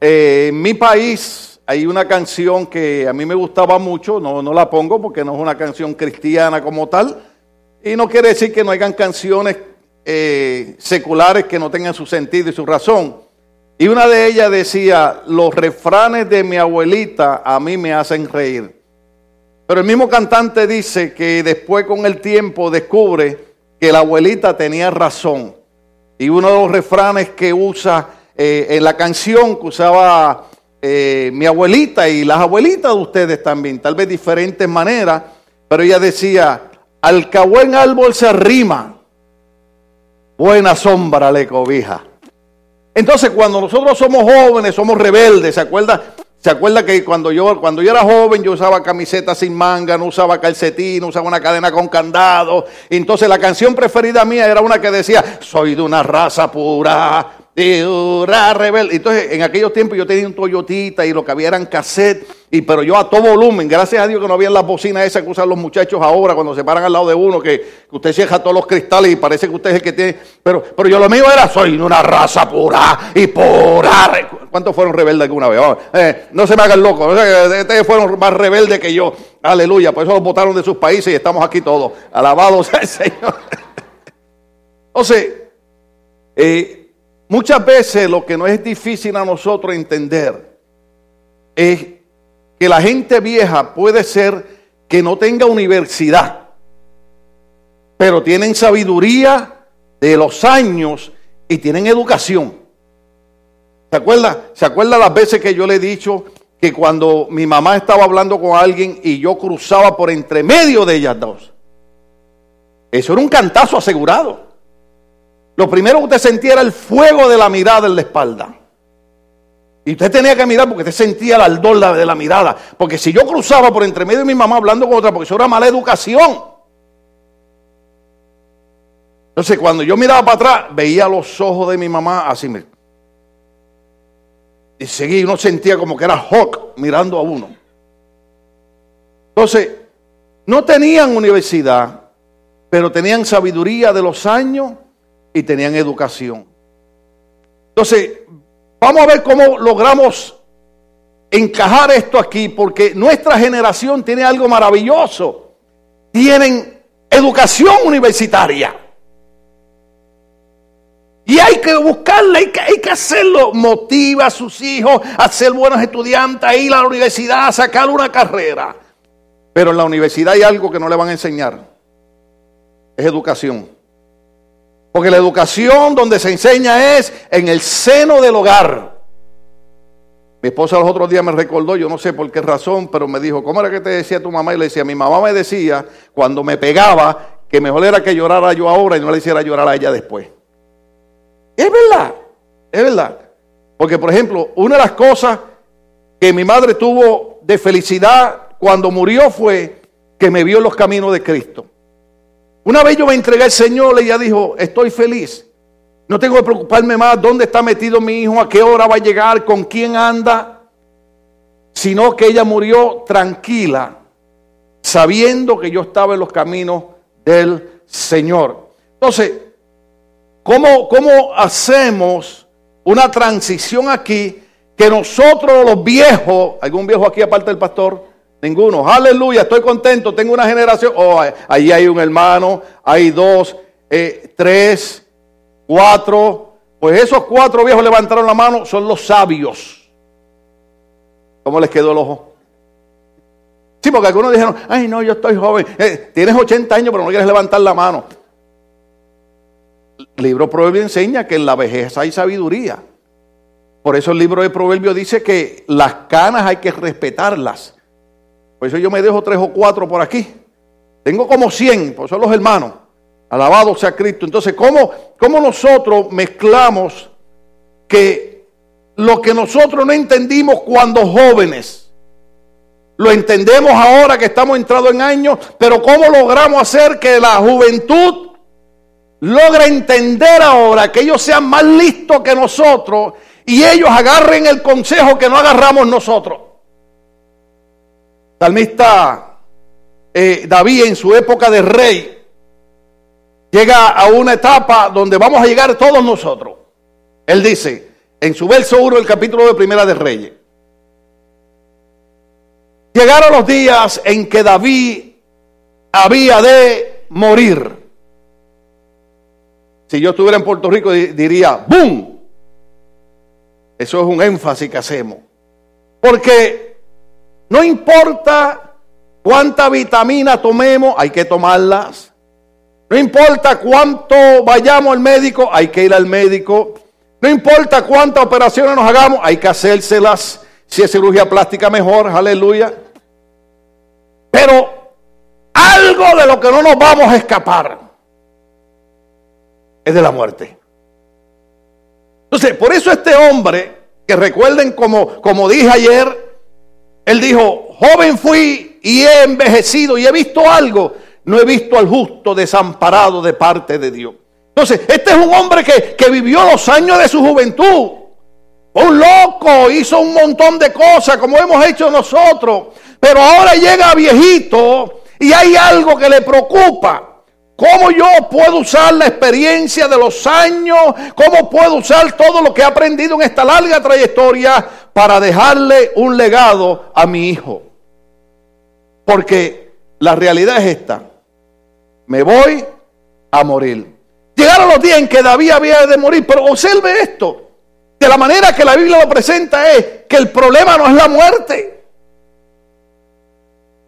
eh, en mi país hay una canción que a mí me gustaba mucho, no, no la pongo porque no es una canción cristiana como tal, y no quiere decir que no hayan canciones eh, seculares que no tengan su sentido y su razón. Y una de ellas decía, los refranes de mi abuelita a mí me hacen reír. Pero el mismo cantante dice que después con el tiempo descubre que la abuelita tenía razón. Y uno de los refranes que usa eh, en la canción que usaba eh, mi abuelita y las abuelitas de ustedes también, tal vez diferentes maneras, pero ella decía, al que buen árbol se arrima, buena sombra le cobija. Entonces, cuando nosotros somos jóvenes, somos rebeldes, ¿se acuerda? ¿Se acuerda que cuando yo, cuando yo era joven yo usaba camiseta sin manga, no usaba calcetín, no usaba una cadena con candado? Entonces la canción preferida mía era una que decía, soy de una raza pura, rebelde. Entonces, en aquellos tiempos yo tenía un Toyotita y lo que había eran cassette, y, pero yo a todo volumen, gracias a Dios que no había las bocinas esas que usan los muchachos ahora cuando se paran al lado de uno, que, usted cierra todos los cristales y parece que usted es el que tiene. Pero, pero yo lo mío era, soy una raza pura y pura. ¿Cuántos fueron rebeldes alguna vez? Eh, no se me hagan locos, ustedes fueron más rebeldes que yo. Aleluya, por eso los votaron de sus países y estamos aquí todos. Alabados al Señor. Entonces, eh, Muchas veces lo que no es difícil a nosotros entender es que la gente vieja puede ser que no tenga universidad, pero tienen sabiduría de los años y tienen educación. ¿Se acuerda? ¿Se acuerda las veces que yo le he dicho que cuando mi mamá estaba hablando con alguien y yo cruzaba por entre medio de ellas dos? Eso era un cantazo asegurado. Lo primero que usted sentía era el fuego de la mirada en la espalda. Y usted tenía que mirar porque usted sentía el ardor de la mirada. Porque si yo cruzaba por entre medio de mi mamá hablando con otra, porque eso era mala educación. Entonces, cuando yo miraba para atrás, veía los ojos de mi mamá así. Y seguía, uno sentía como que era Hawk mirando a uno. Entonces, no tenían universidad, pero tenían sabiduría de los años y tenían educación. Entonces, vamos a ver cómo logramos encajar esto aquí, porque nuestra generación tiene algo maravilloso. Tienen educación universitaria. Y hay que buscarla, hay que, hay que hacerlo. Motiva a sus hijos a ser buenos estudiantes, a ir a la universidad, a sacar una carrera. Pero en la universidad hay algo que no le van a enseñar. Es educación. Porque la educación donde se enseña es en el seno del hogar. Mi esposa los otros días me recordó, yo no sé por qué razón, pero me dijo, ¿cómo era que te decía tu mamá? Y le decía, mi mamá me decía, cuando me pegaba, que mejor era que llorara yo ahora y no le hiciera llorar a ella después. Es verdad, es verdad. Porque, por ejemplo, una de las cosas que mi madre tuvo de felicidad cuando murió fue que me vio en los caminos de Cristo. Una vez yo me entregué al Señor ella dijo, estoy feliz. No tengo que preocuparme más dónde está metido mi hijo, a qué hora va a llegar, con quién anda. Sino que ella murió tranquila, sabiendo que yo estaba en los caminos del Señor. Entonces, ¿cómo, cómo hacemos una transición aquí que nosotros los viejos, algún viejo aquí aparte del pastor, Ninguno. Aleluya, estoy contento, tengo una generación. Oh, ahí hay un hermano, hay dos, eh, tres, cuatro. Pues esos cuatro viejos levantaron la mano, son los sabios. ¿Cómo les quedó el ojo? Sí, porque algunos dijeron, ay no, yo estoy joven. Eh, tienes 80 años, pero no quieres levantar la mano. El libro Proverbio enseña que en la vejez hay sabiduría. Por eso el libro de Proverbio dice que las canas hay que respetarlas. Por eso yo me dejo tres o cuatro por aquí. Tengo como cien, por son los hermanos. Alabado sea Cristo. Entonces, ¿cómo, ¿cómo nosotros mezclamos que lo que nosotros no entendimos cuando jóvenes, lo entendemos ahora que estamos entrados en años, pero cómo logramos hacer que la juventud logre entender ahora que ellos sean más listos que nosotros y ellos agarren el consejo que no agarramos nosotros? Salmista eh, David en su época de rey llega a una etapa donde vamos a llegar todos nosotros. Él dice, en su verso 1 del capítulo de Primera de Reyes. Llegaron los días en que David había de morir. Si yo estuviera en Puerto Rico diría, ¡boom! Eso es un énfasis que hacemos. Porque no importa cuánta vitamina tomemos, hay que tomarlas. No importa cuánto vayamos al médico, hay que ir al médico. No importa cuántas operaciones nos hagamos, hay que hacérselas. Si es cirugía plástica, mejor, aleluya. Pero algo de lo que no nos vamos a escapar es de la muerte. Entonces, por eso este hombre, que recuerden como, como dije ayer, él dijo, joven fui y he envejecido y he visto algo, no he visto al justo desamparado de parte de Dios. Entonces, este es un hombre que, que vivió los años de su juventud. Un loco, hizo un montón de cosas como hemos hecho nosotros. Pero ahora llega viejito y hay algo que le preocupa. ¿Cómo yo puedo usar la experiencia de los años? ¿Cómo puedo usar todo lo que he aprendido en esta larga trayectoria para dejarle un legado a mi hijo? Porque la realidad es esta. Me voy a morir. Llegaron los días en que David había de morir, pero observe esto. De la manera que la Biblia lo presenta es que el problema no es la muerte.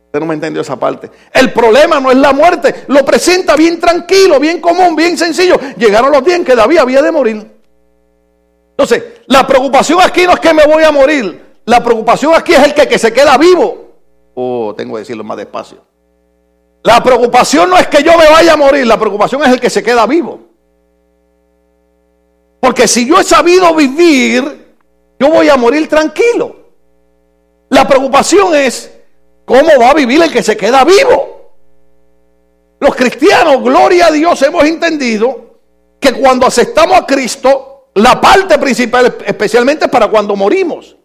Usted no me entendió esa parte. El problema no es la muerte. Lo presenta bien tranquilo, bien común, bien sencillo. Llegaron los días en que David había de morir. Entonces, la preocupación aquí no es que me voy a morir. La preocupación aquí es el que, que se queda vivo. Oh, tengo que decirlo más despacio. La preocupación no es que yo me vaya a morir. La preocupación es el que se queda vivo. Porque si yo he sabido vivir, yo voy a morir tranquilo. La preocupación es ¿Cómo va a vivir el que se queda vivo? Los cristianos, gloria a Dios, hemos entendido que cuando aceptamos a Cristo, la parte principal especialmente es para cuando morimos.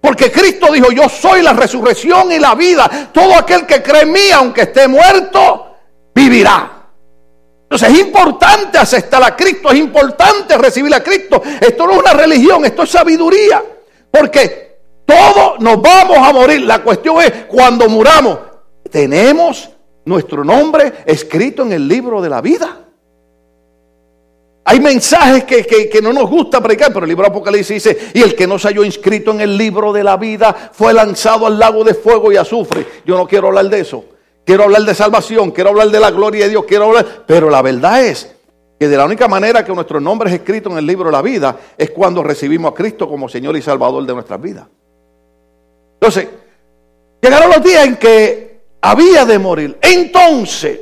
Porque Cristo dijo, yo soy la resurrección y la vida. Todo aquel que cree en mí, aunque esté muerto, vivirá. Entonces es importante aceptar a Cristo, es importante recibir a Cristo. Esto no es una religión, esto es sabiduría. Porque todos nos vamos a morir. La cuestión es, cuando muramos, tenemos nuestro nombre escrito en el libro de la vida. Hay mensajes que, no nos gusta predicar, pero el libro de Apocalipsis dice, y el que no se halló inscrito en el libro de la vida fue lanzado al lago de fuego y azufre. Yo no quiero hablar de eso. Quiero hablar de salvación, quiero hablar de la gloria de Dios, quiero hablar... Pero la verdad es que de la única manera que nuestro nombre es escrito en el libro de la vida es cuando recibimos a Cristo como Señor y Salvador de nuestras vidas. Entonces, llegaron los días en que había de morir. Entonces,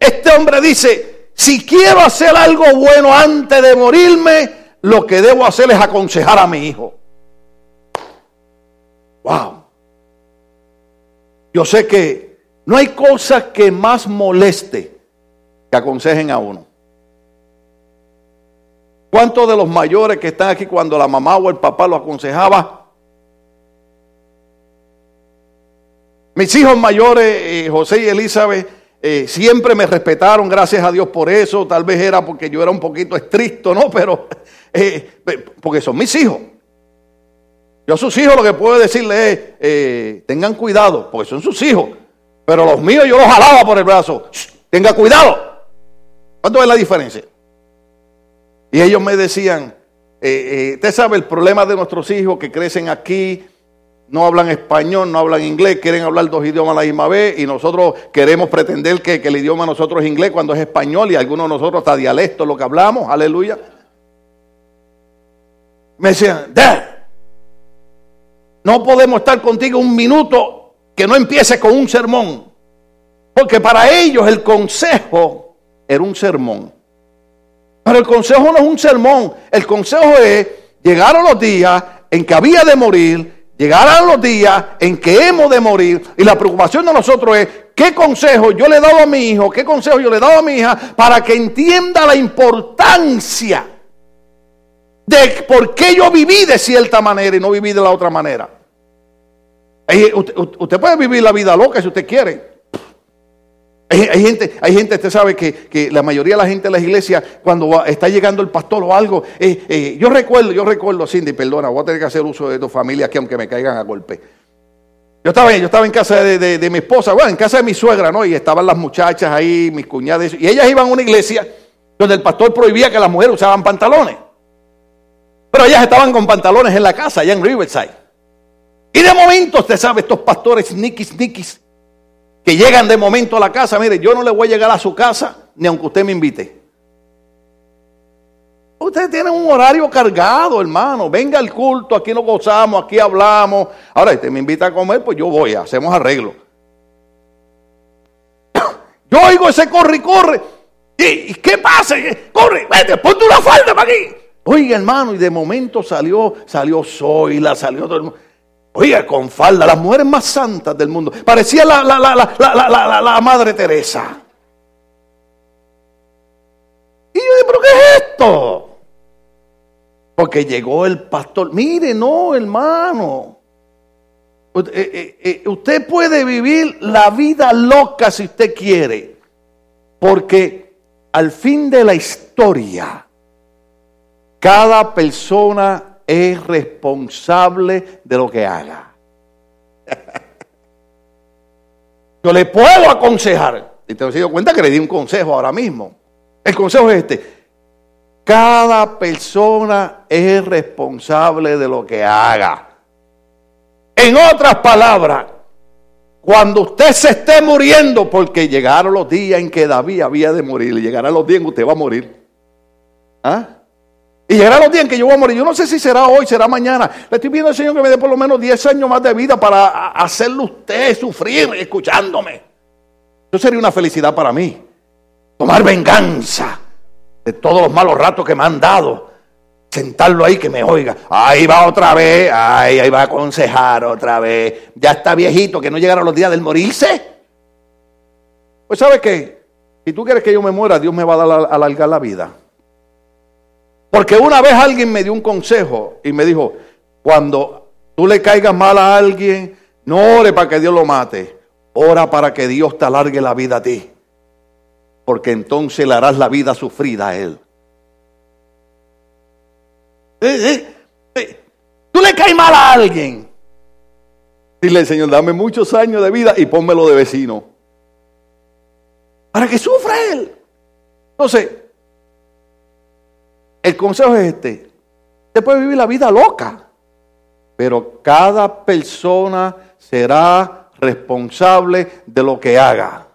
este hombre dice, si quiero hacer algo bueno antes de morirme, lo que debo hacer es aconsejar a mi hijo. Wow. Yo sé que no hay cosa que más moleste que aconsejen a uno. ¿Cuántos de los mayores que están aquí cuando la mamá o el papá lo aconsejaba Mis hijos mayores, eh, José y Elizabeth, eh, siempre me respetaron, gracias a Dios por eso. Tal vez era porque yo era un poquito estricto, ¿no? Pero, eh, porque son mis hijos. Yo a sus hijos lo que puedo decirles es, tengan cuidado, porque son sus hijos. Pero los míos yo los jalaba por el brazo. tenga cuidado. ¿Cuánto es la diferencia? Y ellos me decían, usted sabe el problema de nuestros hijos que crecen aquí, no hablan español, no hablan inglés, quieren hablar dos idiomas a la misma vez y nosotros queremos pretender que, el idioma nosotros es inglés cuando es español y algunos de nosotros hasta dialecto lo que hablamos, aleluya. Me decían, no podemos estar contigo un minuto que no empiece con un sermón, porque para ellos el consejo era un sermón. Pero el consejo no es un sermón, el consejo es, llegaron los días en que había de morir, Llegarán los días en que hemos de morir y la preocupación de nosotros es qué consejo yo le he dado a mi hijo, qué consejo yo le he dado a mi hija para que entienda la importancia de por qué yo viví de cierta manera y no viví de la otra manera. Usted, puede vivir la vida loca si usted quiere. Hay, gente, hay gente, usted sabe que, la mayoría de la gente de las iglesias, cuando está llegando el pastor o algo, eh, eh, yo recuerdo, yo recuerdo, Cindy, perdona, voy a tener que hacer uso de tu familia aquí, aunque me caigan a golpe. Yo estaba, yo estaba en casa de, mi esposa, bueno, en casa de mi suegra, ¿no? Y estaban las muchachas ahí, mis cuñadas, y ellas iban a una iglesia donde el pastor prohibía que las mujeres usaban pantalones. Pero ellas estaban con pantalones en la casa, allá en Riverside. Y de momento, usted sabe, estos pastores niquis, niquis, que llegan de momento a la casa, mire, yo no le voy a llegar a su casa ni aunque usted me invite. Ustedes tienen un horario cargado, hermano. Venga al culto, aquí nos gozamos, aquí hablamos. Ahora, usted me invita a comer, pues yo voy, hacemos arreglo. Yo oigo ese corre y corre. ¿Y qué pasa? Corre, vete, ponte una falda para aquí. Oiga, hermano, y de momento salió, salió Zoila, salió todo el mundo. Oiga, con falda, las mujeres más santas del mundo. Parecía la, la, la, la Madre Teresa. Y yo dije, ¿pero qué es esto? Porque llegó el pastor. Mire, no, hermano. Eh, eh, eh, usted puede vivir la vida loca si usted quiere. Porque al fin de la historia, cada persona es responsable de lo que haga. Yo le puedo aconsejar, y te doy cuenta que le di un consejo ahora mismo. El consejo es este. Cada persona es responsable de lo que haga. En otras palabras, cuando usted se esté muriendo, porque llegaron los días en que David había de morir, llegarán los días en que usted va a morir. ¿Ah? Y llegará los días en que yo voy a morir. Yo no sé si será hoy, será mañana. Le estoy pidiendo al Señor que me dé por lo menos 10 años más de vida para hacerlo usted sufrir escuchándome. Eso sería una felicidad para mí. Tomar venganza de todos los malos ratos que me han dado. Sentarlo ahí que me oiga. Ahí va otra vez. Ahí, ahí va a aconsejar otra vez. Ya está viejito que no llegaron los días del morirse. Pues ¿sabe qué? Si tú quieres que yo me muera, Dios me va a alargar la vida. Porque una vez alguien me dio un consejo y me dijo, cuando tú le caigas mal a alguien, no ore para que Dios lo mate, ora para que Dios te alargue la vida a ti. Porque entonces le harás la vida sufrida a él. Eh, eh, eh, tú le caes mal a alguien. Dile, Señor, dame muchos años de vida y pónmelo de vecino. Para que sufra él. Entonces, el consejo es este. Usted puede vivir la vida loca, pero cada persona será responsable de lo que haga.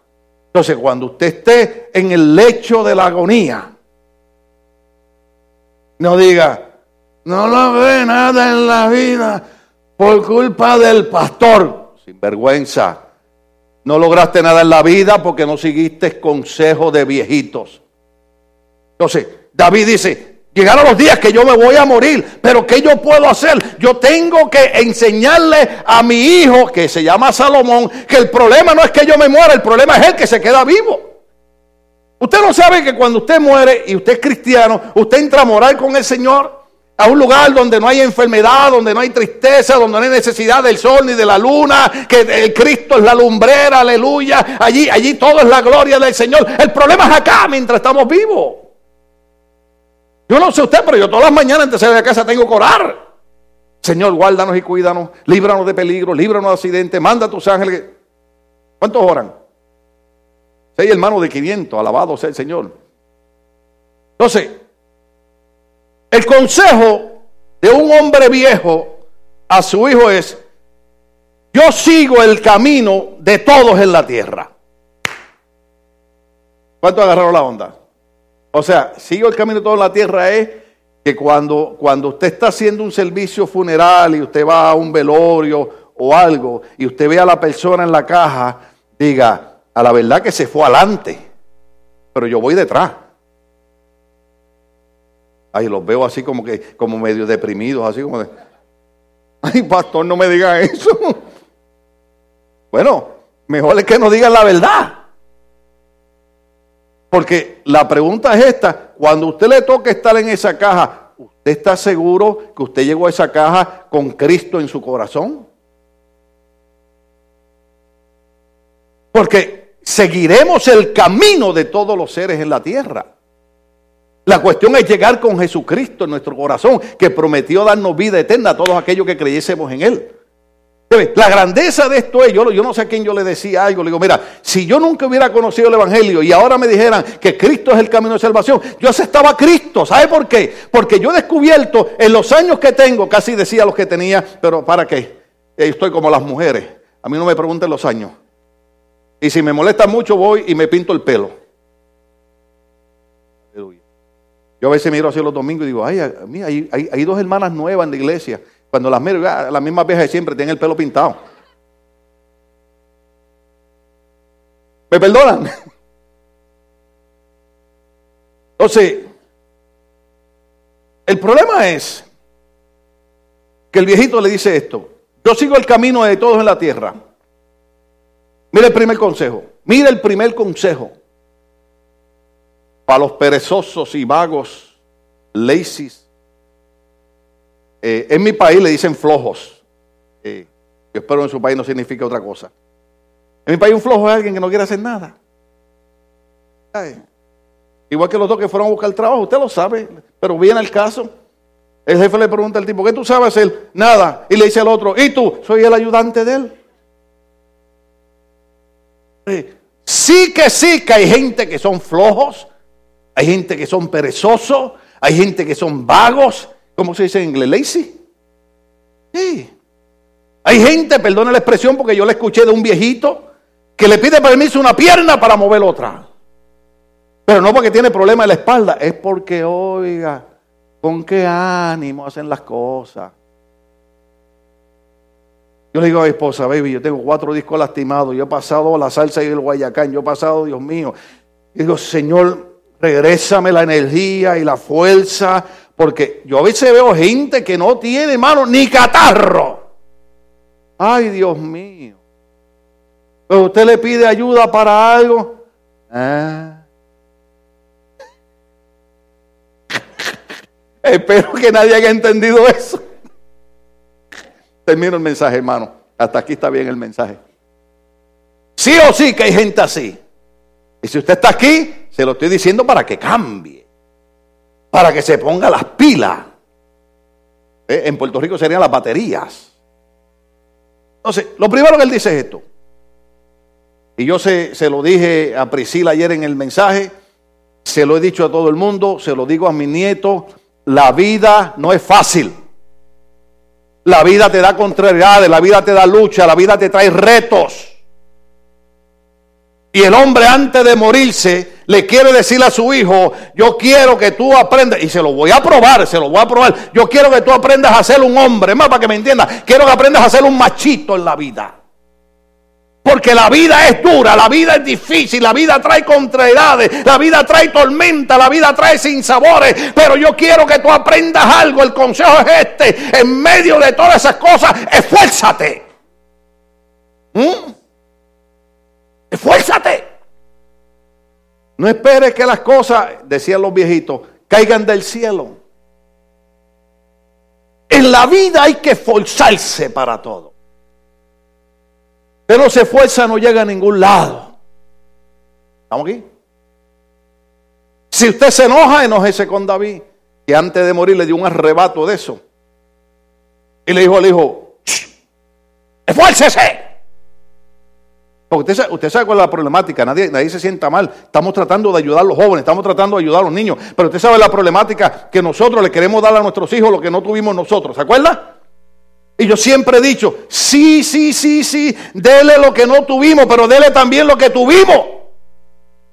Entonces, cuando usted esté en el lecho de la agonía, no diga, no lo ve nada en la vida por culpa del pastor. Sin vergüenza. No lograste nada en la vida porque no seguiste consejo de viejitos. Entonces, David dice, Llegaron los días que yo me voy a morir, pero ¿qué yo puedo hacer? Yo tengo que enseñarle a mi hijo, que se llama Salomón, que el problema no es que yo me muera, el problema es el que se queda vivo. Usted no sabe que cuando usted muere y usted es cristiano, usted entra a morar con el Señor a un lugar donde no hay enfermedad, donde no hay tristeza, donde no hay necesidad del sol ni de la luna, que el Cristo es la lumbrera, aleluya. Allí, allí todo es la gloria del Señor. El problema es acá mientras estamos vivos. Yo no sé usted, pero yo todas las mañanas antes de salir de casa tengo que orar. Señor, guárdanos y cuídanos, líbranos de peligro, líbranos de accidentes, manda a tus ángeles. ¿Cuántos oran? Seis hermanos de 500, alabado sea el Señor. Entonces, el consejo de un hombre viejo a su hijo es, yo sigo el camino de todos en la tierra. ¿Cuántos agarraron la onda? O sea, sigo el camino de toda la tierra es que cuando, cuando usted está haciendo un servicio funeral y usted va a un velorio o algo y usted ve a la persona en la caja, diga, a la verdad que se fue adelante, pero yo voy detrás. Ay, los veo así como que, como medio deprimidos, así como de, ay, pastor, no me diga eso. Bueno, mejor es que nos digan la verdad. Porque la pregunta es esta, cuando usted le toque estar en esa caja, ¿usted está seguro que usted llegó a esa caja con Cristo en su corazón? Porque seguiremos el camino de todos los seres en la tierra. La cuestión es llegar con Jesucristo en nuestro corazón, que prometió darnos vida eterna a todos aquellos que creyésemos en Él. La grandeza de esto es, yo, yo no sé a quién yo le decía algo, le digo, mira, si yo nunca hubiera conocido el Evangelio y ahora me dijeran que Cristo es el camino de salvación, yo aceptaba a Cristo, ¿sabe por qué? Porque yo he descubierto en los años que tengo, casi decía los que tenía, pero ¿para qué? Eh, estoy como las mujeres, a mí no me pregunten los años. Y si me molesta mucho voy y me pinto el pelo. Yo a veces miro hacia los domingos y digo, ay, hay, hay dos hermanas nuevas en la iglesia. Cuando las miro, las mismas viejas de siempre tienen el pelo pintado. ¿Me perdonan? Entonces, el problema es que el viejito le dice esto. Yo sigo el camino de todos en la tierra. Mira el primer consejo. Mira el primer consejo. Para los perezosos y vagos, lazy, eh, en mi país le dicen flojos. Eh, yo espero en su país no significa otra cosa. En mi país un flojo es alguien que no quiere hacer nada. Igual que los dos que fueron a buscar trabajo, usted lo sabe, pero viene el caso. El jefe le pregunta al tipo, ¿qué tú sabes hacer? Nada. Y le dice al otro, ¿y tú? Soy el ayudante de él. Sí que sí que hay gente que son flojos, hay gente que son perezosos, hay gente que son vagos, ¿Cómo se dice en inglés? Lazy. Sí. Hay gente, perdone la expresión porque yo la escuché de un viejito, que le pide permiso una pierna para mover otra. Pero no porque tiene problema en la espalda, es porque, oiga, con qué ánimo hacen las cosas. Yo le digo a mi esposa, baby, yo tengo cuatro discos lastimados, yo he pasado la salsa y el guayacán, yo he pasado, Dios mío. Y digo, Señor, regrésame la energía y la fuerza porque yo a veces veo gente que no tiene mano ni catarro. Ay, Dios mío. Pero usted le pide ayuda para algo. Ah. Espero que nadie haya entendido eso. Termino el mensaje, hermano. Hasta aquí está bien el mensaje. Sí o sí que hay gente así. Y si usted está aquí, se lo estoy diciendo para que cambie para que se ponga las pilas. Eh, en Puerto Rico serían las baterías. Entonces, lo primero que él dice es esto. Y yo se, se lo dije a Priscila ayer en el mensaje, se lo he dicho a todo el mundo, se lo digo a mi nieto, la vida no es fácil. La vida te da contrariedades, la vida te da lucha, la vida te trae retos. Y el hombre antes de morirse le quiere decir a su hijo, yo quiero que tú aprendas, y se lo voy a probar, se lo voy a probar, yo quiero que tú aprendas a ser un hombre, más para que me entiendas, quiero que aprendas a ser un machito en la vida. Porque la vida es dura, la vida es difícil, la vida trae contrariedades, la vida trae tormenta, la vida trae sinsabores. Pero yo quiero que tú aprendas algo. El consejo es este. En medio de todas esas cosas, esfuérzate. ¿Mm? Esfuérzate. No esperes que las cosas, decían los viejitos, caigan del cielo. En la vida hay que esforzarse para todo. Pero se esfuerza no llega a ningún lado. ¿Estamos aquí? Si usted se enoja, enójese con David, que antes de morir le dio un arrebato de eso. Y le dijo al hijo, esfuércese. Porque usted sabe, cuál es la problemática, nadie, nadie se sienta mal. Estamos tratando de ayudar a los jóvenes, estamos tratando de ayudar a los niños. Pero usted sabe la problemática que nosotros le queremos dar a nuestros hijos lo que no tuvimos nosotros. ¿Se acuerda? Y yo siempre he dicho, sí, sí, sí, sí, dele lo que no tuvimos, pero dele también lo que tuvimos.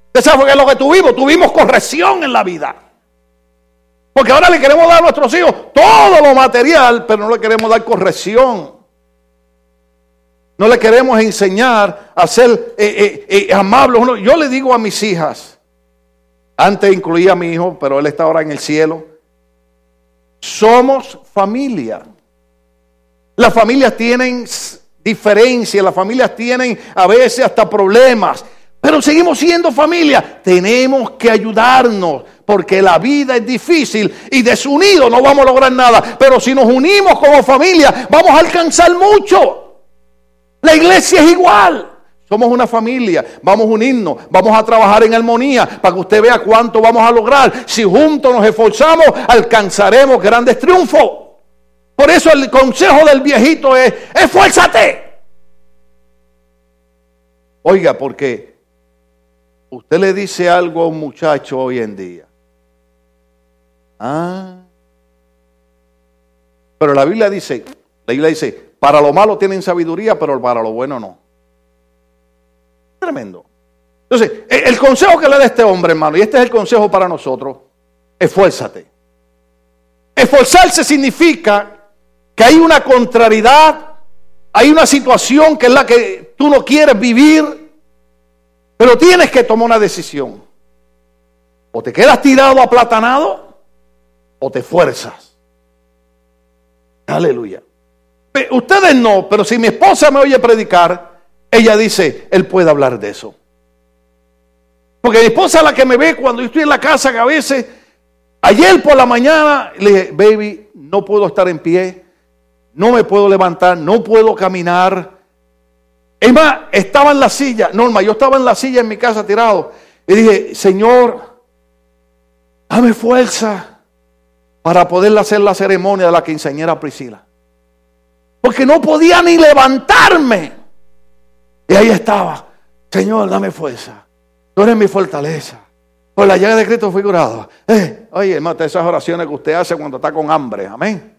¿Usted sabe qué es lo que tuvimos? Tuvimos corrección en la vida. Porque ahora le queremos dar a nuestros hijos todo lo material, pero no le queremos dar corrección. No le queremos enseñar a ser eh, eh, eh, amables. Yo le digo a mis hijas, antes incluía a mi hijo, pero él está ahora en el cielo, somos familia. Las familias tienen diferencias, las familias tienen a veces hasta problemas, pero seguimos siendo familia. Tenemos que ayudarnos porque la vida es difícil y desunidos no vamos a lograr nada. Pero si nos unimos como familia, vamos a alcanzar mucho. La iglesia es igual. Somos una familia, vamos a unirnos, vamos a trabajar en armonía para que usted vea cuánto vamos a lograr. Si juntos nos esforzamos, alcanzaremos grandes triunfos. Por eso el consejo del viejito es, esfuérzate. Oiga, porque usted le dice algo a un muchacho hoy en día. Ah. Pero la Biblia dice, la Biblia dice, para lo malo tienen sabiduría, pero para lo bueno no. Tremendo. Entonces, el consejo que le da este hombre, hermano, y este es el consejo para nosotros, esfuérzate. Esforzarse significa que hay una contrariedad, hay una situación que es la que tú no quieres vivir, pero tienes que tomar una decisión. O te quedas tirado aplatanado o te fuerzas. Aleluya. Ustedes no, pero si mi esposa me oye predicar, ella dice, él puede hablar de eso. Porque mi esposa es la que me ve cuando yo estoy en la casa, que a veces, ayer por la mañana, le dije, baby, no puedo estar en pie, no me puedo levantar, no puedo caminar. Es más, estaba en la silla, Norma, yo estaba en la silla en mi casa tirado. Y dije, Señor, dame fuerza para poder hacer la ceremonia de la quinceañera Priscila. Porque no podía ni levantarme. Y ahí estaba, Señor, dame fuerza. Tú eres mi fortaleza. Por la llaga de Cristo fui curado. Eh, oye, hermano, esas oraciones que usted hace cuando está con hambre. Amén.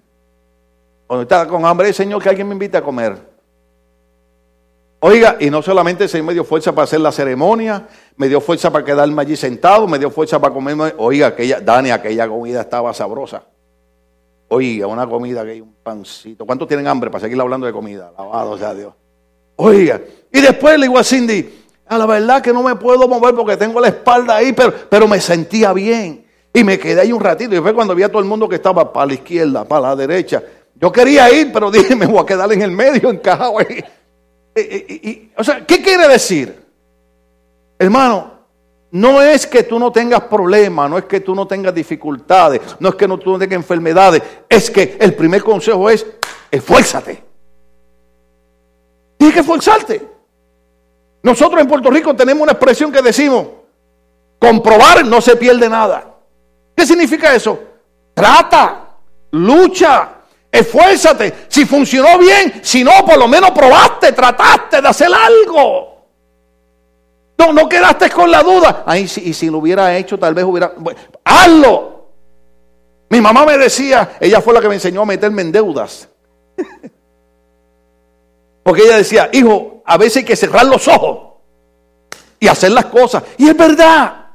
Cuando está con hambre, Señor, que alguien me invite a comer. Oiga, y no solamente se me dio fuerza para hacer la ceremonia, me dio fuerza para quedarme allí sentado, me dio fuerza para comerme. Oiga, aquella, Dani, aquella comida estaba sabrosa. Oiga, una comida que hay un pancito. ¿Cuántos tienen hambre para seguir hablando de comida? Alabado sea Dios. Oiga, y después le digo a Cindy, a la verdad que no me puedo mover porque tengo la espalda ahí, pero, pero me sentía bien. Y me quedé ahí un ratito. Y fue cuando vi a todo el mundo que estaba para la izquierda, para la derecha. Yo quería ir, pero dije, me voy a quedar en el medio, encajado ahí. o sea, ¿qué quiere decir? Hermano, no es que tú no tengas problemas, no es que tú no tengas dificultades, no es que no, tú no tengas enfermedades, es que el primer consejo es, esfuérzate. Tienes que esforzarte. Nosotros en Puerto Rico tenemos una expresión que decimos, comprobar no se pierde nada. ¿Qué significa eso? Trata, lucha, esfuérzate. Si funcionó bien, si no, por lo menos probaste, trataste de hacer algo. No, no quedaste con la duda. Ay, y si lo hubiera hecho, tal vez hubiera. hazlo. Mi mamá me decía, ella fue la que me enseñó a meterme en deudas. Porque ella decía, hijo, a veces hay que cerrar los ojos y hacer las cosas. Y es verdad.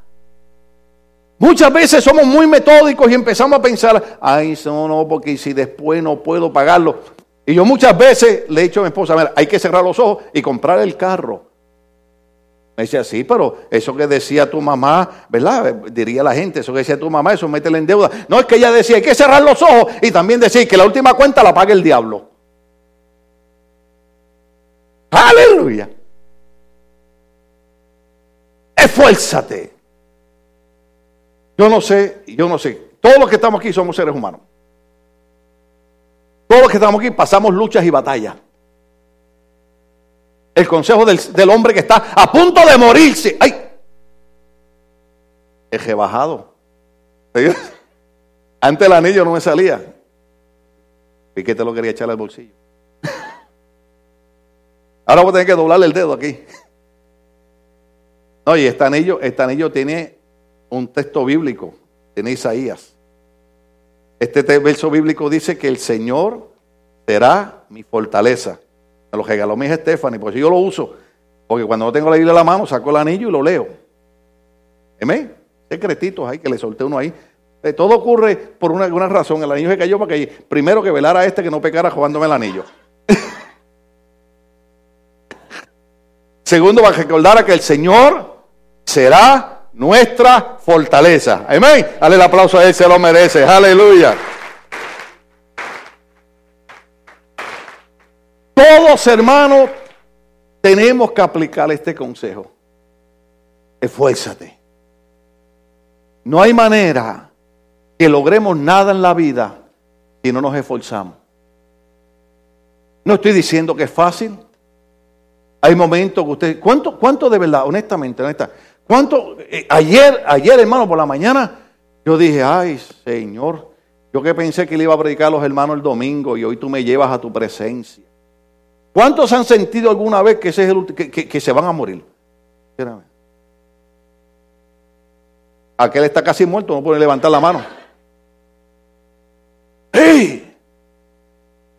Muchas veces somos muy metódicos y empezamos a pensar, ay, no, no, porque si después no puedo pagarlo. Y yo muchas veces le he dicho a mi esposa, ver, hay que cerrar los ojos y comprar el carro. Me decía, sí, pero eso que decía tu mamá, ¿verdad? Diría la gente, eso que decía tu mamá, eso métele en deuda. No, es que ella decía, hay que cerrar los ojos y también decir que la última cuenta la pague el diablo. Aleluya. Esfuérzate. Yo no sé, yo no sé. Todos los que estamos aquí somos seres humanos. Todos los que estamos aquí pasamos luchas y batallas. El consejo del, hombre que está a punto de morirse. ¡Ay! Eje bajado. Antes el anillo no me salía. Y que te lo quería echar al bolsillo. Ahora voy a tener que doblarle el dedo aquí. No, y este anillo, este anillo tiene un texto bíblico, en Isaías. Este verso bíblico dice que el Señor será mi fortaleza. Me lo regaló mi hija Stephanie, pues yo lo uso. Porque cuando no tengo la Biblia en la mano, saco el anillo y lo leo. Amén. Secretitos ahí que le solté uno ahí. Eh, todo ocurre por una, alguna razón. El anillo se cayó para que primero que velara a este que no pecara jugándome el anillo. Segundo, va a recordar a que el Señor será nuestra fortaleza. Amén. Dale el aplauso a él, se lo merece. Aleluya. Todos hermanos tenemos que aplicar este consejo. Esfuérzate. No hay manera que logremos nada en la vida si no nos esforzamos. No estoy diciendo que es fácil. Hay momentos que usted, ¿cuánto, cuánto de verdad, honestamente, honesta, cuánto, eh, ayer, ayer hermano, por la mañana, yo dije, ay Señor, yo que pensé que le iba a predicar a los hermanos el domingo y hoy tú me llevas a tu presencia. ¿Cuántos han sentido alguna vez que, ese es el, que, que, se van a morir? Espérame. Aquel está casi muerto, no puede levantar la mano. ¡Ey!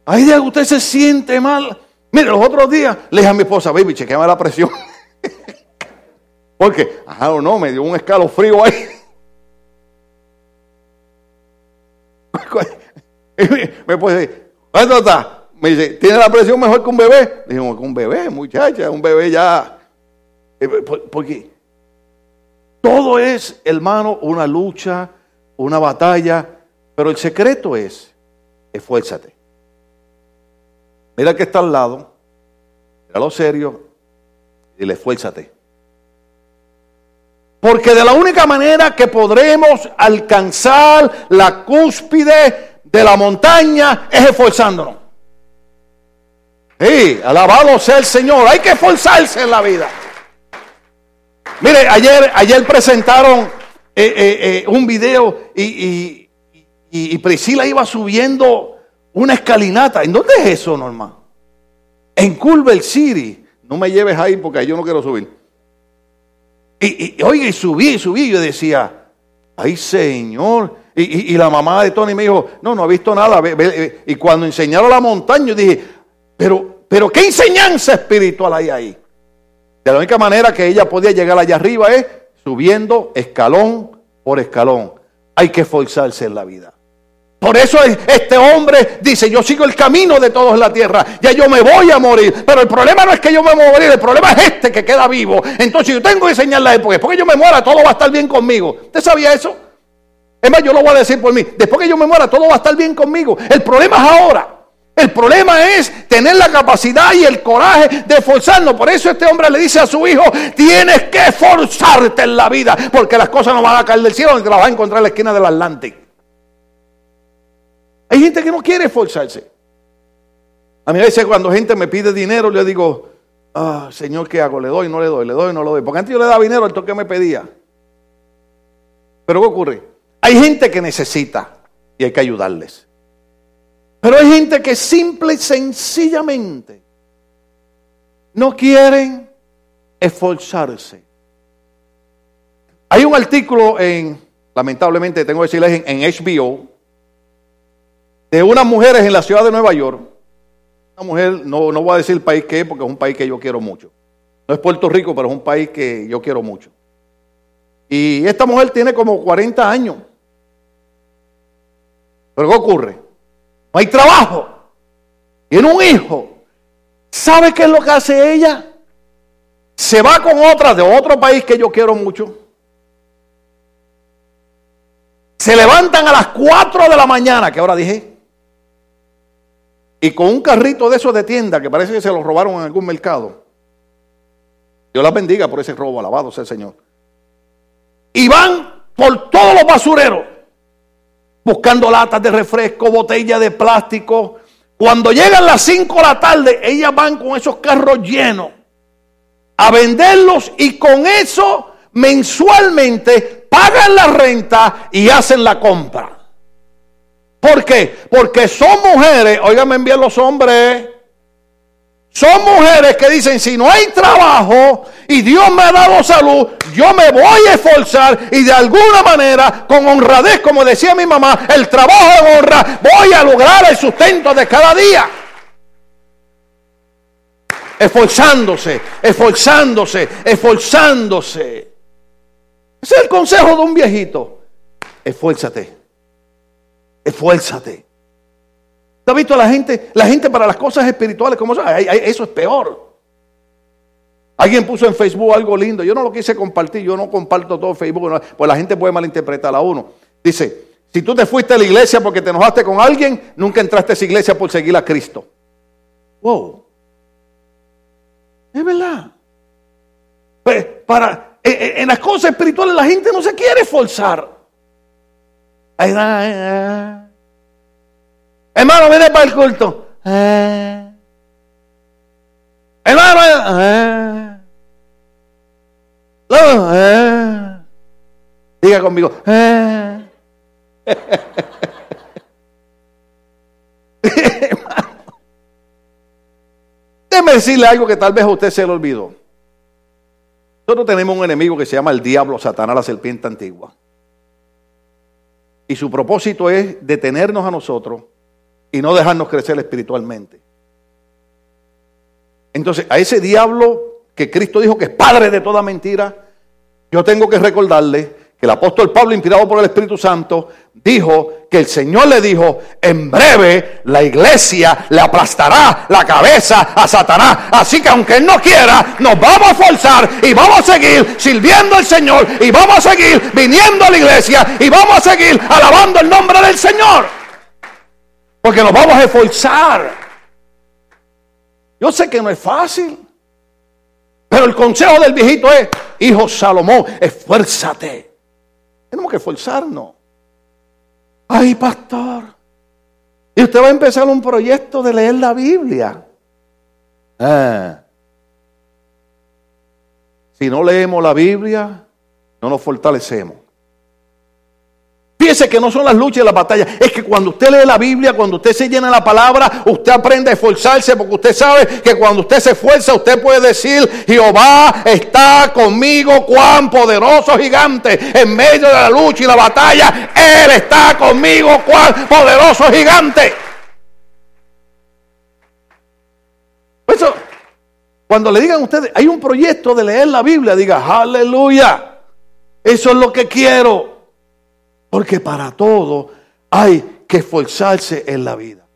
Hay días que usted se siente mal. Mire, los otros días le dije a mi esposa, baby, chequeame la presión. Porque, o no, me dio un escalofrío ahí. me puede decir, ¿cuánto está? Me dice, ¿tiene la presión mejor que un bebé? Le digo, un bebé, muchacha, un bebé ya. Eh, porque todo es, hermano, una lucha, una batalla, pero el secreto es, esfuérzate. Mira que está al lado, mira lo serio, y le esfuérzate. Porque de la única manera que podremos alcanzar la cúspide de la montaña es esforzándonos. Sí, alabado sea el Señor. Hay que esforzarse en la vida. Mire, ayer, ayer presentaron eh, eh, eh, un video y, y, Priscila iba subiendo una escalinata. ¿En dónde es eso, Norma? En Culver City. No me lleves ahí porque yo no quiero subir. Y, y oye, y subí, y subí. Yo decía, ay Señor. Y, la mamá de Tony me dijo, no, no ha visto nada. Y cuando enseñaron la montaña, yo dije, pero, pero ¿qué enseñanza espiritual hay ahí? De la única manera que ella podía llegar allá arriba es subiendo escalón por escalón. Hay que esforzarse en la vida. Por eso este hombre dice, yo sigo el camino de todos la tierra, ya yo me voy a morir. Pero el problema no es que yo me voy a morir, el problema es este que queda vivo. Entonces yo tengo que enseñarle a él, porque después que yo me muera todo va a estar bien conmigo. ¿Usted sabía eso? Es más, yo lo voy a decir por mí. Después que yo me muera todo va a estar bien conmigo. El problema es ahora. El problema es tener la capacidad y el coraje de esforzarnos. Por eso este hombre le dice a su hijo, tienes que esforzarte en la vida, porque las cosas no van a caer del cielo, ni te las vas a encontrar en la esquina del Atlántico. Hay gente que no quiere esforzarse. A mí a veces cuando gente me pide dinero, yo digo, ah, Señor, ¿qué hago? ¿Le doy, no le doy? ¿Le doy, no le doy? Porque antes yo le daba dinero al toque me pedía. Pero ¿qué ocurre? Hay gente que necesita y hay que ayudarles. Pero hay gente que simple y sencillamente no quieren esforzarse. Hay un artículo en, lamentablemente tengo que decirles, en, HBO, de unas mujeres en la ciudad de Nueva York. Una mujer, no, no voy a decir el país que es, porque es un país que yo quiero mucho. No es Puerto Rico, pero es un país que yo quiero mucho. Y esta mujer tiene como 40 años. Pero ¿qué ocurre? No hay trabajo, tiene un hijo. ¿Sabe qué es lo que hace ella? Se va con otra de otro país que yo quiero mucho. Se levantan a las 4 de la mañana, que ahora dije, y con un carrito de esos de tienda que parece que se lo robaron en algún mercado. Dios las bendiga por ese robo, alabado sea el Señor. Y van por todos los basureros buscando latas de refresco, botellas de plástico. Cuando llegan las 5 de la tarde, ellas van con esos carros llenos a venderlos y con eso mensualmente pagan la renta y hacen la compra. ¿Por qué? Porque son mujeres, óigame bien los hombres, son mujeres que dicen, si no hay trabajo y Dios me ha dado salud, yo me voy a esforzar y de alguna manera, con honradez, como decía mi mamá, el trabajo de honra, voy a lograr el sustento de cada día. Esforzándose, esforzándose, esforzándose. Ese es el consejo de un viejito. Esfuérzate, esfuérzate. ¿Te has visto la gente? La gente para las cosas espirituales, como eso, eso es peor. Alguien puso en Facebook algo lindo. Yo no lo quise compartir. Yo no comparto todo Facebook. Pues la gente puede malinterpretar a uno. Dice, si tú te fuiste a la iglesia porque te enojaste con alguien, nunca entraste a esa iglesia por seguir a Cristo. Wow. Es verdad. Pues, para, en las cosas espirituales la gente no se quiere ay. Hermano, viene para el culto. Eh. Hermano, eh, eh, eh. diga conmigo, eh. Déjeme decirle algo que tal vez a usted se le olvidó. Nosotros tenemos un enemigo que se llama el diablo, Satanás, la serpiente antigua. Y su propósito es detenernos a nosotros y no dejarnos crecer espiritualmente. Entonces, a ese diablo que Cristo dijo que es padre de toda mentira, yo tengo que recordarle que el apóstol Pablo, inspirado por el Espíritu Santo, dijo que el Señor le dijo, en breve la iglesia le aplastará la cabeza a Satanás. Así que aunque Él no quiera, nos vamos a forzar y vamos a seguir sirviendo al Señor y vamos a seguir viniendo a la iglesia y vamos a seguir alabando el nombre del Señor. Porque nos vamos a esforzar. Yo sé que no es fácil. Pero el consejo del viejito es, hijo Salomón, esfuérzate. Tenemos que esforzarnos. Ay, pastor. Y usted va a empezar un proyecto de leer la Biblia. Ah. Si no leemos la Biblia, no nos fortalecemos. Fíjese que no son las luchas y las batallas. Es que cuando usted lee la Biblia, cuando usted se llena la palabra, usted aprende a esforzarse porque usted sabe que cuando usted se esfuerza, usted puede decir, Jehová está conmigo, cuán poderoso gigante. En medio de la lucha y la batalla, Él está conmigo, cuán poderoso gigante. Eso, cuando le digan a ustedes, hay un proyecto de leer la Biblia, diga, aleluya. Eso es lo que quiero. Porque para todo hay que esforzarse en la vida.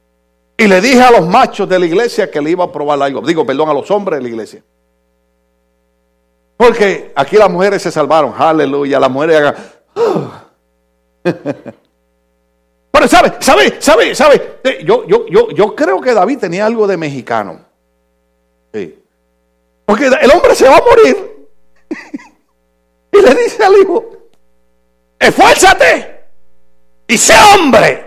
Y le dije a los machos de la iglesia que le iba a probar algo. Digo, perdón, a los hombres de la iglesia. Porque aquí las mujeres se salvaron. Aleluya. Las mujeres hagan. Pero sabe, sabe, sabe, sabe. Yo, yo, yo, yo creo que David tenía algo de mexicano. Sí. Porque el hombre se va a morir. y le dice al hijo, esfuérzate y sé hombre.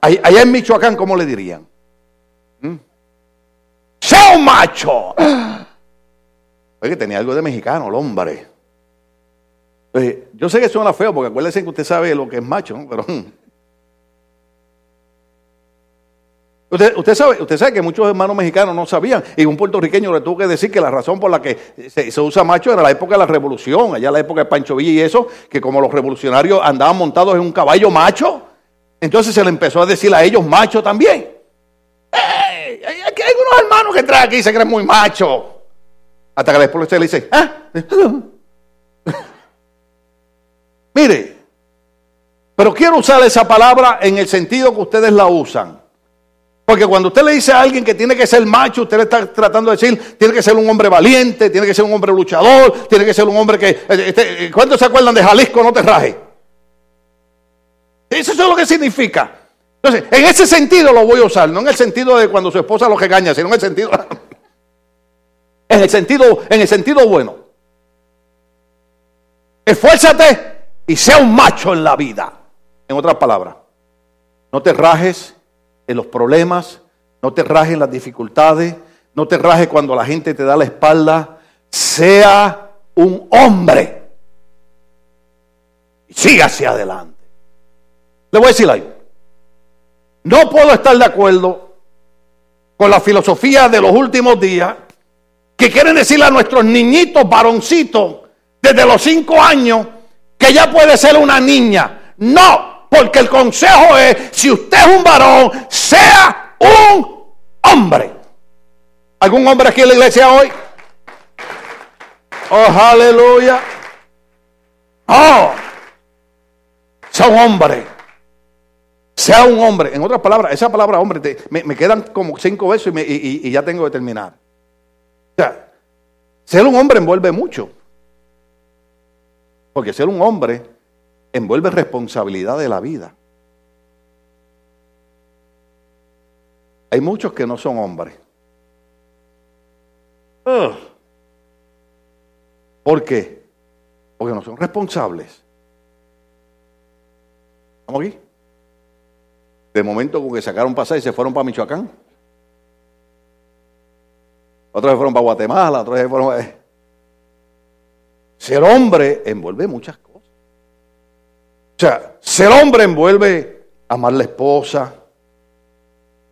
allá en Michoacán, ¿cómo le dirían? ¿Mm? Un macho. Oye, tenía algo de mexicano, el hombre. yo sé que suena feo, porque acuérdense que usted sabe lo que es macho, ¿no? pero Usted, sabe, que muchos hermanos mexicanos no sabían y un puertorriqueño le tuvo que decir que la razón por la que se, usa macho era la época de la revolución, allá la época de Pancho Villa y eso, que como los revolucionarios andaban montados en un caballo macho, entonces se le empezó a decir a ellos macho también. hay, algunos hermanos que traen aquí y se creen muy macho. Hasta que después usted le dice, ah, mire, pero quiero usar esa palabra en el sentido que ustedes la usan. Porque cuando usted le dice a alguien que tiene que ser macho, usted le está tratando de decir, tiene que ser un hombre valiente, tiene que ser un hombre luchador, tiene que ser un hombre que... Eh, este, eh, ¿Cuántos se acuerdan de Jalisco no te raje? Eso es lo que significa. Entonces, en ese sentido lo voy a usar, no en el sentido de cuando su esposa lo regaña, sino en el sentido... en el sentido, en el sentido bueno. Esfuérzate y sea un macho en la vida. En otras palabras, no te rajes en los problemas, no te rajes en las dificultades, no te rajes cuando la gente te da la espalda. Sea un hombre y siga hacia adelante. Le voy a decir algo. No puedo estar de acuerdo con la filosofía de los últimos días que quieren decirle a nuestros niñitos varoncitos desde los cinco años que ya puede ser una niña. No, porque el consejo es, si usted es un varón, sea un hombre. ¿Algún hombre aquí en la iglesia hoy? Oh, aleluya. Oh, sea un hombre. Sea un hombre. En otras palabras, esa palabra hombre, me, quedan como cinco y, y ya tengo que terminar. O sea, ser un hombre envuelve mucho. Porque ser un hombre envuelve responsabilidad de la vida. Hay muchos que no son hombres. ¿Por qué? Porque no son responsables. ¿Estamos aquí? De momento, con que sacaron pasaje y se fueron para Michoacán. Otros se fueron para Guatemala, otros se fueron. Eh. Ser hombre envuelve muchas cosas. O sea, ser hombre envuelve amar la esposa,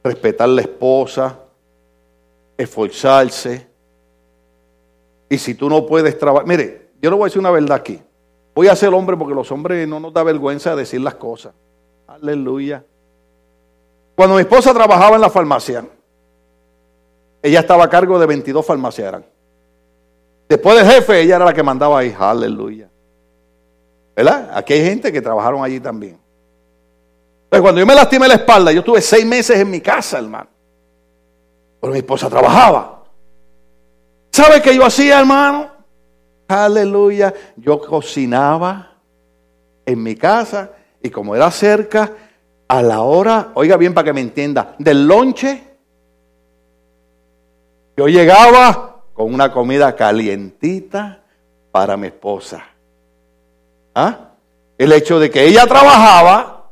respetar la esposa, esforzarse. Y si tú no puedes trabajar, mire, yo le voy a decir una verdad aquí. Voy a ser hombre porque los hombres no nos da vergüenza decir las cosas. Aleluya. Cuando mi esposa trabajaba en la farmacia, ella estaba a cargo de 22 farmacias. Después del jefe, ella era la que mandaba ahí. Aleluya. ¿Verdad? Aquí hay gente que trabajaron allí también. Pero cuando yo me lastimé la espalda, yo estuve seis meses en mi casa, hermano. Pero mi esposa trabajaba. ¿Sabe qué yo hacía, hermano? Aleluya. Yo cocinaba en mi casa y como era cerca, a la hora, oiga bien para que me entienda, del lonche, yo llegaba con una comida calientita para mi esposa. ¿Ah? El hecho de que ella trabajaba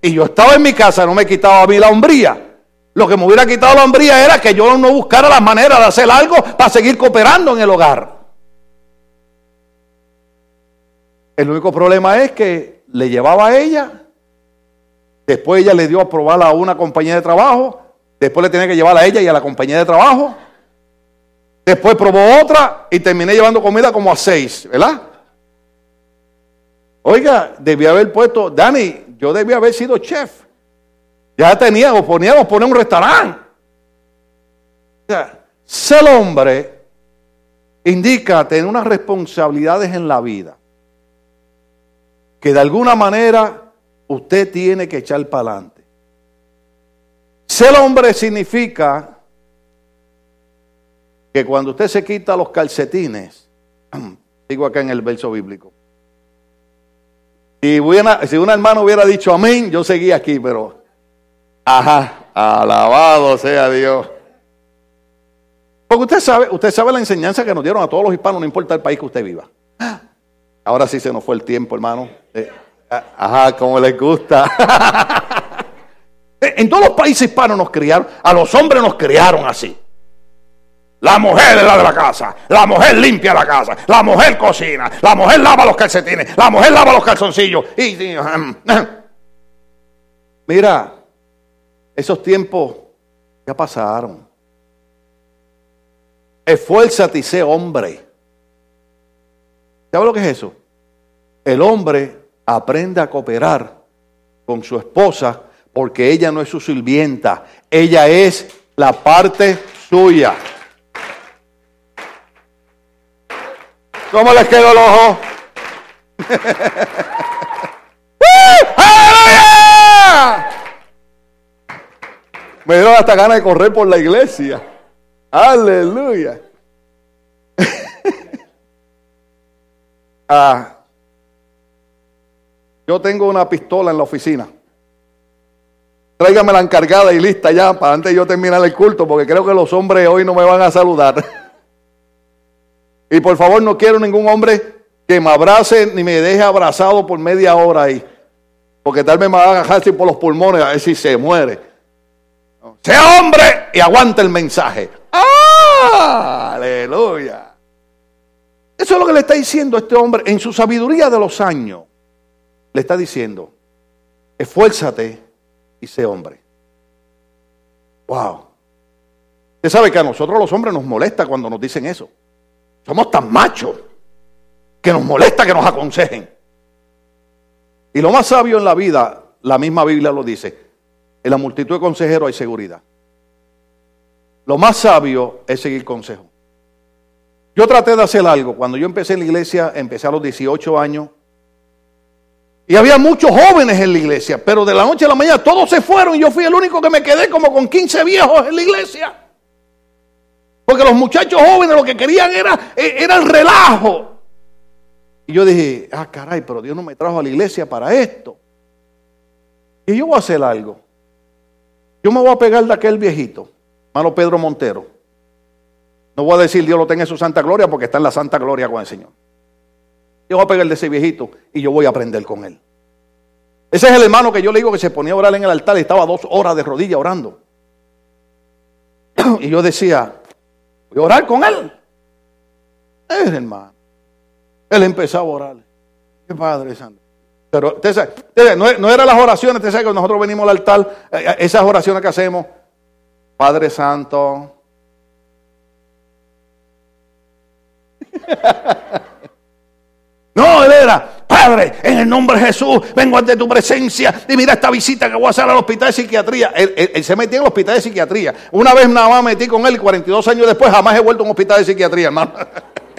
y yo estaba en mi casa no me quitaba a mí la hombría. Lo que me hubiera quitado la hombría era que yo no buscara la manera de hacer algo para seguir cooperando en el hogar. El único problema es que le llevaba a ella, después ella le dio a probar a una compañía de trabajo, después le tenía que llevar a ella y a la compañía de trabajo, después probó otra y terminé llevando comida como a seis, ¿verdad? Oiga, debía haber puesto, Dani, yo debía haber sido chef. Ya teníamos, poníamos poner un restaurante. O sea, ser hombre indica tener unas responsabilidades en la vida que de alguna manera usted tiene que echar para adelante. Ser hombre significa que cuando usted se quita los calcetines, digo acá en el verso bíblico, si, si una hermana hubiera dicho amén, yo seguía aquí, pero Ajá, alabado sea Dios. Porque usted sabe, usted sabe la enseñanza que nos dieron a todos los hispanos, no importa el país que usted viva. Ahora sí se nos fue el tiempo, hermano. Eh, ajá, como les gusta. en todos los países hispanos nos criaron, a los hombres nos criaron así. La mujer es la de la casa, la mujer limpia la casa, la mujer cocina, la mujer lava los calcetines, la mujer lava los calzoncillos. Y, mira, esos tiempos ya pasaron. Esfuérzate y sé hombre. ¿Sabe lo que es eso? El hombre aprende a cooperar con su esposa porque ella no es su sirvienta, ella es la parte suya. ¿Cómo les quedó el ojo? ¡Aleluya! Me dieron hasta ganas de correr por la iglesia. Aleluya. ah, yo tengo una pistola en la oficina. Tráigame la encargada y lista ya para antes de yo terminar el culto, porque creo que los hombres hoy no me van a saludar. y por favor, no quiero ningún hombre que me abrace ni me deje abrazado por media hora ahí. Porque tal vez me va a agarrar por los pulmones a ver si se muere. Sea hombre y aguante el mensaje. ¡Ah! Aleluya. Eso es lo que le está diciendo este hombre en su sabiduría de los años. Le está diciendo, esfuérzate y sé hombre. Wow. Usted sabe que a nosotros los hombres nos molesta cuando nos dicen eso. Somos tan machos que nos molesta que nos aconsejen. Y lo más sabio en la vida, la misma Biblia lo dice, en la multitud de consejeros hay seguridad. Lo más sabio es seguir consejo. Yo traté de hacer algo. Cuando yo empecé en la iglesia, empecé a los 18 años. Y había muchos jóvenes en la iglesia, pero de la noche a la mañana todos se fueron y yo fui el único que me quedé como con 15 viejos en la iglesia. Porque los muchachos jóvenes lo que querían era, eh, era el relajo. Y yo dije, ah, caray, pero Dios no me trajo a la iglesia para esto. Y yo voy a hacer algo. Yo me voy a pegar de aquel viejito, hermano Pedro Montero. No voy a decir Dios lo tenga en su santa gloria porque está en la santa gloria con el Señor. Yo voy a pegar de ese viejito y yo voy a aprender con él. Ese es el hermano que yo le digo que se ponía a orar en el altar y estaba dos horas de rodillas orando. Y yo decía, voy a orar con él. Es hermano. Él empezaba a orar. Qué Padre Santo. Pero no, no eran las oraciones, usted sabe que nosotros venimos al altar, eh, eh, esas oraciones que hacemos, Padre Santo. Padre, en el nombre de Jesús, vengo ante tu presencia y mira esta visita que voy a hacer al hospital de psiquiatría. Él, se metía en el hospital de psiquiatría. Una vez nada más metí con él y 42 años después jamás he vuelto a un hospital de psiquiatría, hermano.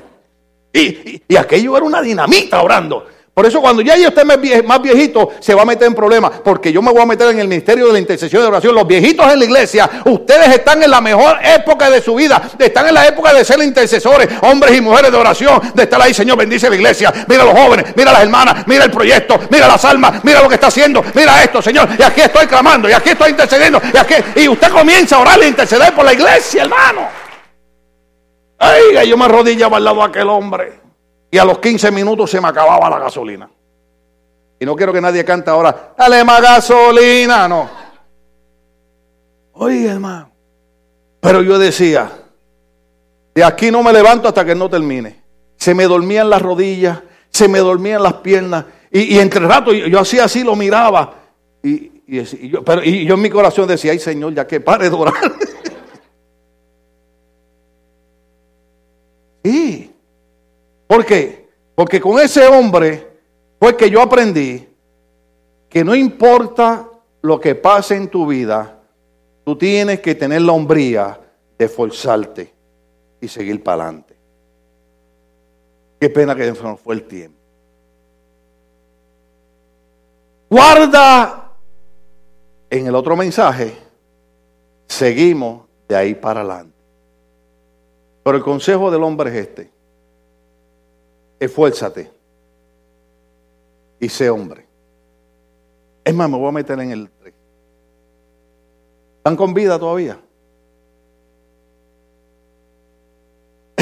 y, y aquello era una dinamita orando. Por eso cuando ya yo esté más viejito, se va a meter en problemas. Porque yo me voy a meter en el ministerio de la intercesión de oración. Los viejitos en la iglesia, ustedes están en la mejor época de su vida. Están en la época de ser intercesores, hombres y mujeres de oración. De estar ahí, Señor, bendice la iglesia. Mira a los jóvenes, mira a las hermanas, mira el proyecto, mira las almas, mira lo que está haciendo, mira esto, Señor. Y aquí estoy clamando, y aquí estoy intercediendo. Y, aquí, y usted comienza a orar e interceder por la iglesia, hermano. Ay, yo me arrodillaba al lado de aquel hombre. Y a los 15 minutos se me acababa la gasolina. Y no quiero que nadie cante ahora, dale más gasolina, no. Oye, hermano. Pero yo decía, de aquí no me levanto hasta que no termine. Se me dormían las rodillas, se me dormían las piernas. Y, entre rato yo, hacía así, lo miraba. Y, yo, y yo en mi corazón decía, ay Señor, ya que pare de orar. sí. ¿Por qué? Porque con ese hombre fue que yo aprendí que no importa lo que pase en tu vida, tú tienes que tener la hombría de esforzarte y seguir para adelante. Qué pena que no fue el tiempo. Guarda en el otro mensaje, seguimos de ahí para adelante. Pero el consejo del hombre es este esfuérzate y sé hombre. Es más, me voy a meter en el 3. ¿Están con vida todavía?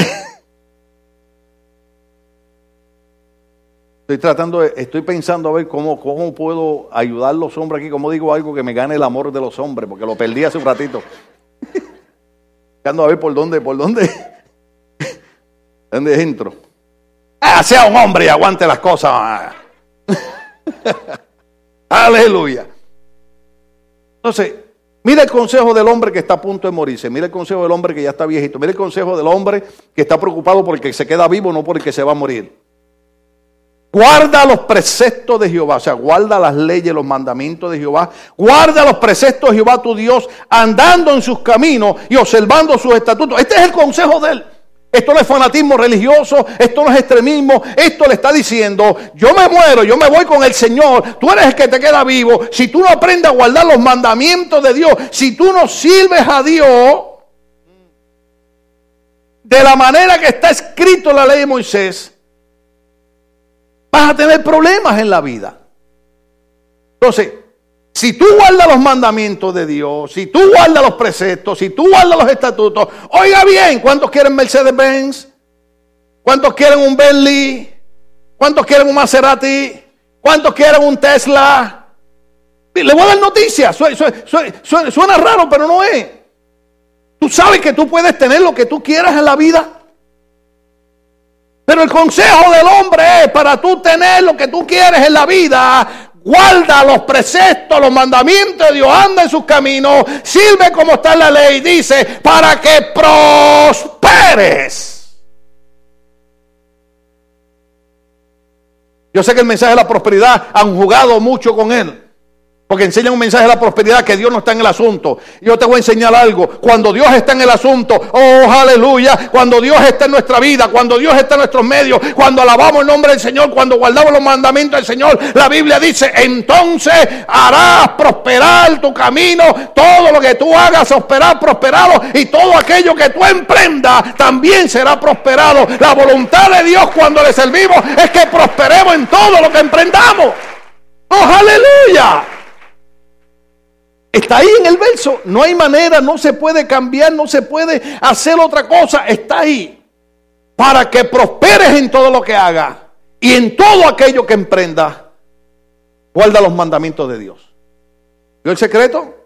Estoy tratando, estoy pensando a ver cómo, cómo puedo ayudar a los hombres aquí, como digo algo que me gane el amor de los hombres, porque lo perdí hace un ratito. Ando a ver por dónde, por dónde, dónde entro. Ah, sea un hombre y aguante las cosas. Aleluya. Entonces, mira el consejo del hombre que está a punto de morirse. Mira el consejo del hombre que ya está viejito. Mira el consejo del hombre que está preocupado porque se queda vivo, no porque se va a morir. Guarda los preceptos de Jehová, o sea, guarda las leyes, los mandamientos de Jehová. Guarda los preceptos de Jehová tu Dios, andando en sus caminos y observando sus estatutos. Este es el consejo de él. Esto no es fanatismo religioso, esto no es extremismo, esto le está diciendo, yo me muero, yo me voy con el Señor, tú eres el que te queda vivo, si tú no aprendes a guardar los mandamientos de Dios, si tú no sirves a Dios de la manera que está escrito en la ley de Moisés, vas a tener problemas en la vida. Entonces, si tú guardas los mandamientos de Dios, si tú guardas los preceptos, si tú guardas los estatutos, oiga bien, ¿cuántos quieren Mercedes-Benz? ¿Cuántos quieren un Bentley? ¿Cuántos quieren un Maserati? ¿Cuántos quieren un Tesla? Le voy a dar noticias, suena, raro, pero no es. Tú sabes que tú puedes tener lo que tú quieras en la vida. Pero el consejo del hombre es para tú tener lo que tú quieres en la vida, guarda los preceptos, los mandamientos de Dios, anda en sus caminos, sirve como está en la ley, dice, para que prosperes. Yo sé que el mensaje de la prosperidad han jugado mucho con él. Porque enseñan un mensaje de la prosperidad que Dios no está en el asunto. Yo te voy a enseñar algo. Cuando Dios está en el asunto, oh aleluya, cuando Dios está en nuestra vida, cuando Dios está en nuestros medios, cuando alabamos el nombre del Señor, cuando guardamos los mandamientos del Señor, la Biblia dice, entonces harás prosperar tu camino, todo lo que tú hagas prosperar, prosperado, y todo aquello que tú emprendas también será prosperado. La voluntad de Dios cuando le servimos es que prosperemos en todo lo que emprendamos. Oh aleluya. Está ahí en el verso. No hay manera, no se puede cambiar, no se puede hacer otra cosa. Está ahí. Para que prosperes en todo lo que hagas y en todo aquello que emprendas. guarda los mandamientos de Dios. ¿Vio el secreto?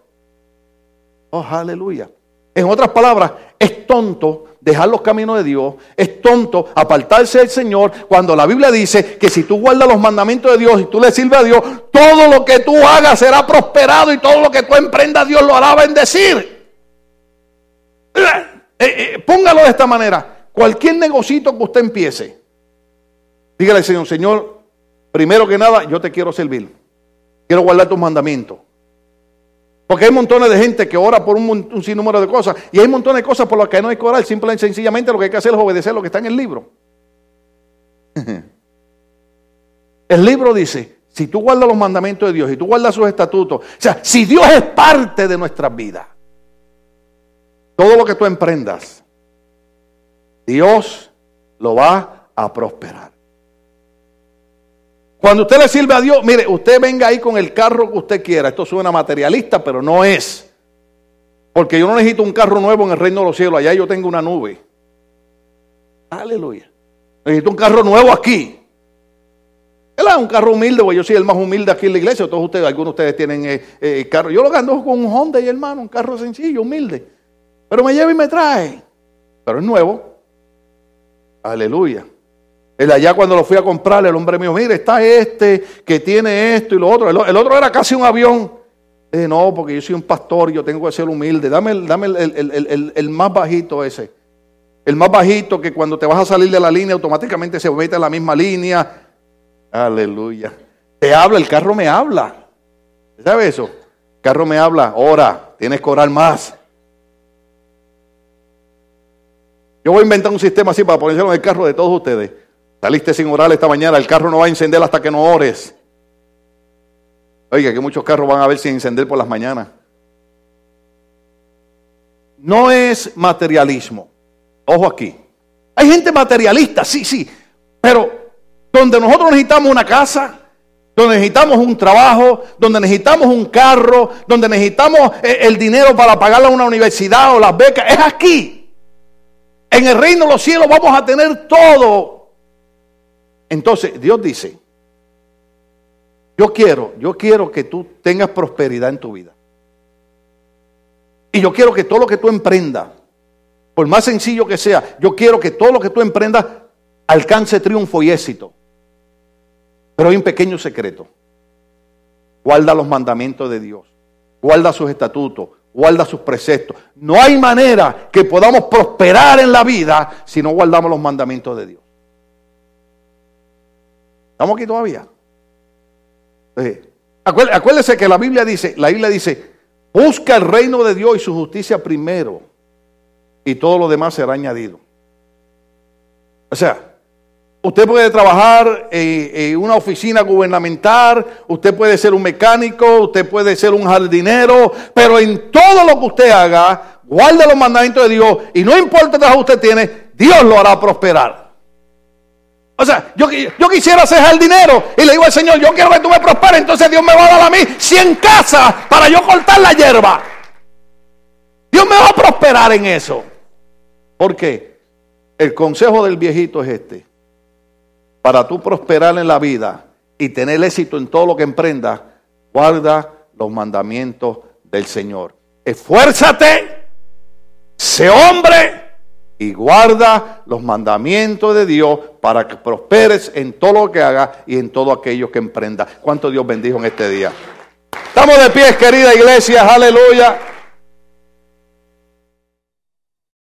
Oh, aleluya. En otras palabras, es tonto dejar los caminos de Dios, es tonto apartarse del Señor cuando la Biblia dice que si tú guardas los mandamientos de Dios y tú le sirves a Dios, todo lo que tú hagas será prosperado y todo lo que tú emprendas Dios lo hará bendecir. Eh, eh, póngalo de esta manera. Cualquier negocito que usted empiece, dígale al Señor, Señor, primero que nada, yo te quiero servir. Quiero guardar tus mandamientos. Porque hay montones de gente que ora por un, sinnúmero de cosas y hay montones de cosas por las que no hay que orar. Simple y sencillamente lo que hay que hacer es obedecer lo que está en el libro. El libro dice, si tú guardas los mandamientos de Dios y tú guardas sus estatutos, o sea, si Dios es parte de nuestras vidas, todo lo que tú emprendas, Dios lo va a prosperar. Cuando usted le sirve a Dios, mire, usted venga ahí con el carro que usted quiera. Esto suena materialista, pero no es. Porque yo no necesito un carro nuevo en el reino de los cielos. Allá yo tengo una nube. Aleluya. Necesito un carro nuevo aquí. Es un carro humilde, porque yo soy el más humilde aquí en la iglesia. Todos ustedes, algunos de ustedes tienen eh, eh, carro. Yo lo ando con un Honda y hermano, un carro sencillo, humilde. Pero me lleva y me trae. Pero es nuevo. Aleluya. El allá cuando lo fui a comprar, el hombre mío, mire, está este que tiene esto y lo otro. El, otro era casi un avión. Eh, no, porque yo soy un pastor, yo tengo que ser humilde. Dame, dame el, más bajito ese. El más bajito que cuando te vas a salir de la línea automáticamente se mete en la misma línea. Aleluya. Te habla, el carro me habla. ¿Sabe eso? El carro me habla, ora, tienes que orar más. Yo voy a inventar un sistema así para ponérselo en el carro de todos ustedes. Saliste sin orar esta mañana, el carro no va a encender hasta que no ores. Oiga, que muchos carros van a ver sin encender por las mañanas. No es materialismo. Ojo aquí. Hay gente materialista, sí, sí. Pero donde nosotros necesitamos una casa, donde necesitamos un trabajo, donde necesitamos un carro, donde necesitamos eh, el dinero para pagar a una universidad o las becas, es aquí. En el reino de los cielos vamos a tener todo entonces Dios dice, yo quiero, yo quiero que tú tengas prosperidad en tu vida. Y yo quiero que todo lo que tú emprendas, por más sencillo que sea, yo quiero que todo lo que tú emprendas alcance triunfo y éxito. Pero hay un pequeño secreto. Guarda los mandamientos de Dios. Guarda sus estatutos. Guarda sus preceptos. No hay manera que podamos prosperar en la vida si no guardamos los mandamientos de Dios. ¿Estamos aquí todavía? acuérdese que la Biblia dice, la Biblia dice, busca el reino de Dios y su justicia primero y todo lo demás será añadido. O sea, usted puede trabajar en, una oficina gubernamental, usted puede ser un mecánico, usted puede ser un jardinero, pero en todo lo que usted haga, guarde los mandamientos de Dios y no importa qué trabajo usted tiene, Dios lo hará prosperar. O sea, yo, yo quisiera el dinero y le digo al Señor, yo quiero que tú me prosperes, entonces Dios me va a dar a mí 100 casas para yo cortar la hierba. Dios me va a prosperar en eso. ¿Por qué? El consejo del viejito es este. Para tú prosperar en la vida y tener éxito en todo lo que emprendas, guarda los mandamientos del Señor. Esfuérzate, sé hombre y guarda los mandamientos de Dios para que prosperes en todo lo que hagas y en todo aquello que emprenda. ¿Cuánto Dios bendijo en este día? Estamos de pie, querida iglesia, aleluya.